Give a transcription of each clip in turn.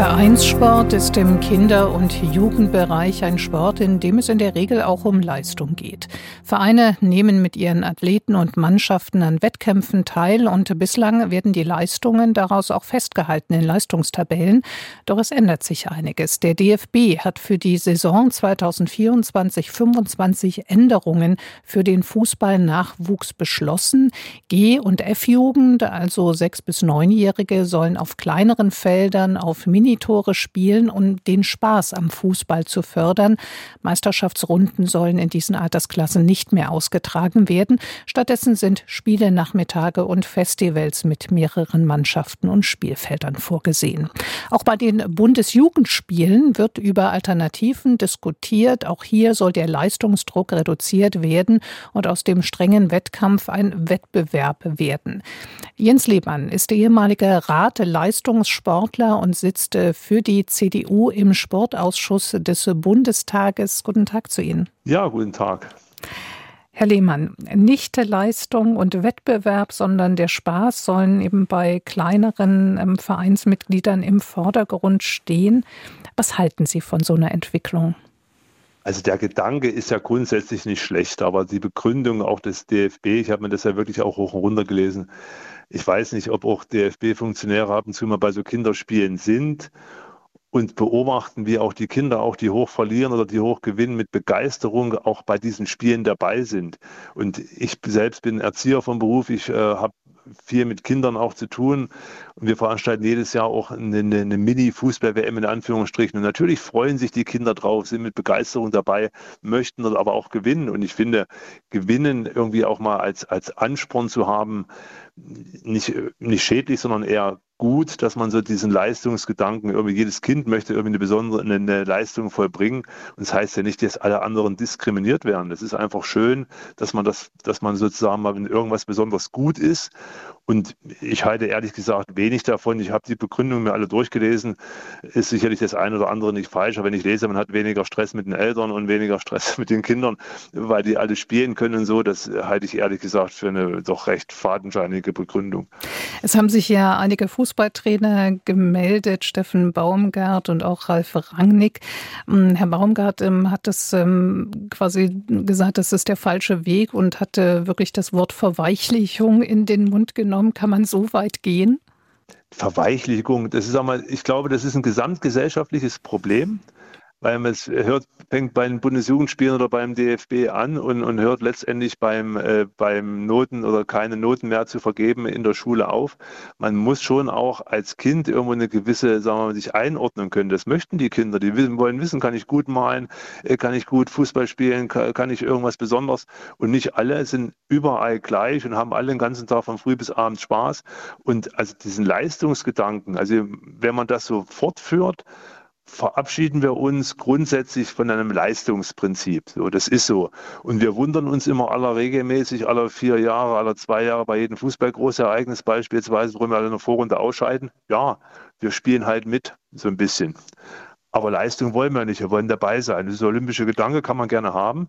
Vereinssport ist im Kinder- und Jugendbereich ein Sport, in dem es in der Regel auch um Leistung geht. Vereine nehmen mit ihren Athleten und Mannschaften an Wettkämpfen teil und bislang werden die Leistungen daraus auch festgehalten in Leistungstabellen. Doch es ändert sich einiges. Der DFB hat für die Saison 2024-25 Änderungen für den Fußballnachwuchs beschlossen. G- und F-Jugend, also sechs bis neunjährige, sollen auf kleineren Feldern auf Mini Minitore spielen, um den Spaß am Fußball zu fördern. Meisterschaftsrunden sollen in diesen Altersklassen nicht mehr ausgetragen werden. Stattdessen sind Spiele, Nachmittage und Festivals mit mehreren Mannschaften und Spielfeldern vorgesehen. Auch bei den Bundesjugendspielen wird über Alternativen diskutiert. Auch hier soll der Leistungsdruck reduziert werden und aus dem strengen Wettkampf ein Wettbewerb werden. Jens Lehmann ist ehemaliger Rat Leistungssportler und sitzt für die CDU im Sportausschuss des Bundestages. Guten Tag zu Ihnen. Ja, guten Tag. Herr Lehmann, nicht Leistung und Wettbewerb, sondern der Spaß sollen eben bei kleineren ähm, Vereinsmitgliedern im Vordergrund stehen. Was halten Sie von so einer Entwicklung? Also der Gedanke ist ja grundsätzlich nicht schlecht, aber die Begründung auch des DFB, ich habe mir das ja wirklich auch hoch und runter gelesen, ich weiß nicht, ob auch DFB-Funktionäre ab und zu mal bei so Kinderspielen sind und beobachten, wie auch die Kinder, auch die hoch verlieren oder die hoch gewinnen, mit Begeisterung auch bei diesen Spielen dabei sind. Und ich selbst bin Erzieher vom Beruf, ich äh, habe viel mit Kindern auch zu tun. Und wir veranstalten jedes Jahr auch eine, eine Mini-Fußball-WM in Anführungsstrichen. Und natürlich freuen sich die Kinder drauf, sind mit Begeisterung dabei, möchten aber auch gewinnen. Und ich finde, gewinnen irgendwie auch mal als, als Ansporn zu haben, nicht, nicht schädlich, sondern eher gut, dass man so diesen Leistungsgedanken, irgendwie jedes Kind möchte irgendwie eine besondere eine Leistung vollbringen. Und das heißt ja nicht, dass alle anderen diskriminiert werden. Es ist einfach schön, dass man das, dass man sozusagen mal, wenn irgendwas besonders gut ist. Und ich halte ehrlich gesagt wenig davon. Ich habe die Begründung mir alle durchgelesen. Ist sicherlich das eine oder andere nicht falsch, aber wenn ich lese, man hat weniger Stress mit den Eltern und weniger Stress mit den Kindern, weil die alle spielen können und so, das halte ich ehrlich gesagt für eine doch recht fadenscheinige Begründung. Es haben sich ja einige Fuß Fußballtrainer gemeldet, Steffen Baumgart und auch Ralf Rangnick. Ähm, Herr Baumgart ähm, hat das ähm, quasi gesagt, das ist der falsche Weg und hatte wirklich das Wort Verweichlichung in den Mund genommen. Kann man so weit gehen? Verweichlichung, das ist einmal, ich glaube, das ist ein gesamtgesellschaftliches Problem weil man es hört, fängt bei den Bundesjugendspielen oder beim DFB an und, und hört letztendlich beim, äh, beim Noten oder keine Noten mehr zu vergeben in der Schule auf. Man muss schon auch als Kind irgendwo eine gewisse, sagen wir mal, sich einordnen können. Das möchten die Kinder. Die wissen, wollen wissen, kann ich gut malen, äh, kann ich gut Fußball spielen, kann, kann ich irgendwas Besonderes. Und nicht alle sind überall gleich und haben alle den ganzen Tag von früh bis abends Spaß. Und also diesen Leistungsgedanken, also wenn man das so fortführt, verabschieden wir uns grundsätzlich von einem Leistungsprinzip. So, das ist so. Und wir wundern uns immer aller regelmäßig, aller vier Jahre, aller zwei Jahre bei jedem Fußballgroßereignis beispielsweise, warum wir alle in der Vorrunde ausscheiden. Ja, wir spielen halt mit, so ein bisschen. Aber Leistung wollen wir nicht, wir wollen dabei sein. Dieser olympische Gedanke kann man gerne haben.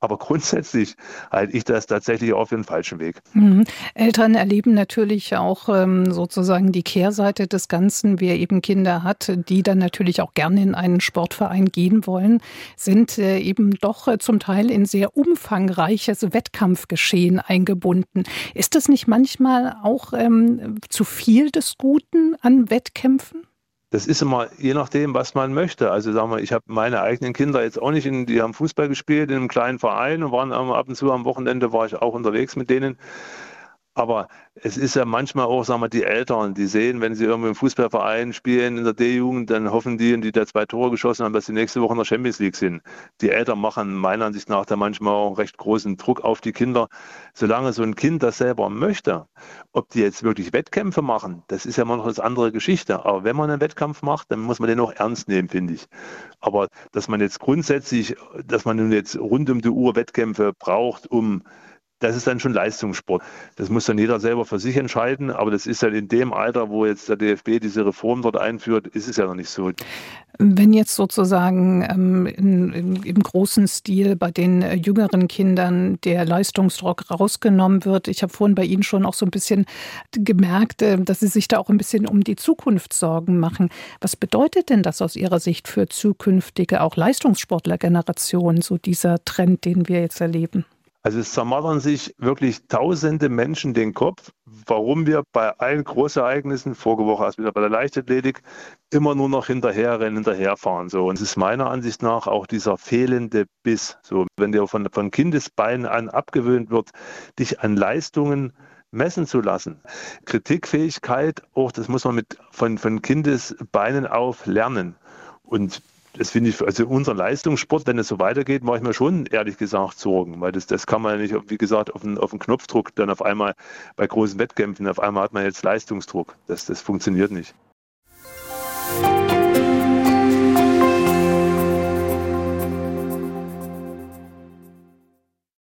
Aber grundsätzlich halte ich das tatsächlich auch für den falschen Weg. Mhm. Eltern erleben natürlich auch ähm, sozusagen die Kehrseite des Ganzen. Wer eben Kinder hat, die dann natürlich auch gerne in einen Sportverein gehen wollen, sind äh, eben doch äh, zum Teil in sehr umfangreiches Wettkampfgeschehen eingebunden. Ist das nicht manchmal auch ähm, zu viel des Guten an Wettkämpfen? Das ist immer je nachdem, was man möchte. Also sagen wir, ich habe meine eigenen Kinder jetzt auch nicht, in, die haben Fußball gespielt in einem kleinen Verein und waren ab und zu am Wochenende war ich auch unterwegs mit denen. Aber es ist ja manchmal auch, sagen wir, die Eltern, die sehen, wenn sie irgendwo im Fußballverein spielen in der D-Jugend, dann hoffen die, die da zwei Tore geschossen haben, dass sie nächste Woche in der Champions League sind. Die Eltern machen meiner Ansicht nach da manchmal auch recht großen Druck auf die Kinder. Solange so ein Kind das selber möchte, ob die jetzt wirklich Wettkämpfe machen, das ist ja immer noch eine andere Geschichte. Aber wenn man einen Wettkampf macht, dann muss man den auch ernst nehmen, finde ich. Aber dass man jetzt grundsätzlich, dass man nun jetzt rund um die Uhr Wettkämpfe braucht, um das ist dann schon Leistungssport. Das muss dann jeder selber für sich entscheiden, aber das ist ja in dem Alter, wo jetzt der DFB diese Reform dort einführt, ist es ja noch nicht so. Wenn jetzt sozusagen ähm, in, in, im großen Stil bei den äh, jüngeren Kindern der Leistungsdruck rausgenommen wird, ich habe vorhin bei Ihnen schon auch so ein bisschen gemerkt, äh, dass Sie sich da auch ein bisschen um die Zukunft Sorgen machen. Was bedeutet denn das aus Ihrer Sicht für zukünftige auch Leistungssportlergenerationen, so dieser Trend, den wir jetzt erleben? Also es zermattern sich wirklich tausende Menschen den Kopf, warum wir bei allen Großereignissen, vorige Woche erst wieder bei der Leichtathletik, immer nur noch hinterherrennen, hinterherfahren. So. Und es ist meiner Ansicht nach auch dieser fehlende Biss. So, wenn dir von, von Kindesbeinen an abgewöhnt wird, dich an Leistungen messen zu lassen. Kritikfähigkeit, auch das muss man mit von, von Kindesbeinen auf lernen. Und das finde ich, also unser Leistungssport, wenn es so weitergeht, mache ich mir schon ehrlich gesagt Sorgen, weil das, das kann man ja nicht, wie gesagt, auf den, auf den Knopfdruck dann auf einmal bei großen Wettkämpfen, auf einmal hat man jetzt Leistungsdruck. Das, das funktioniert nicht.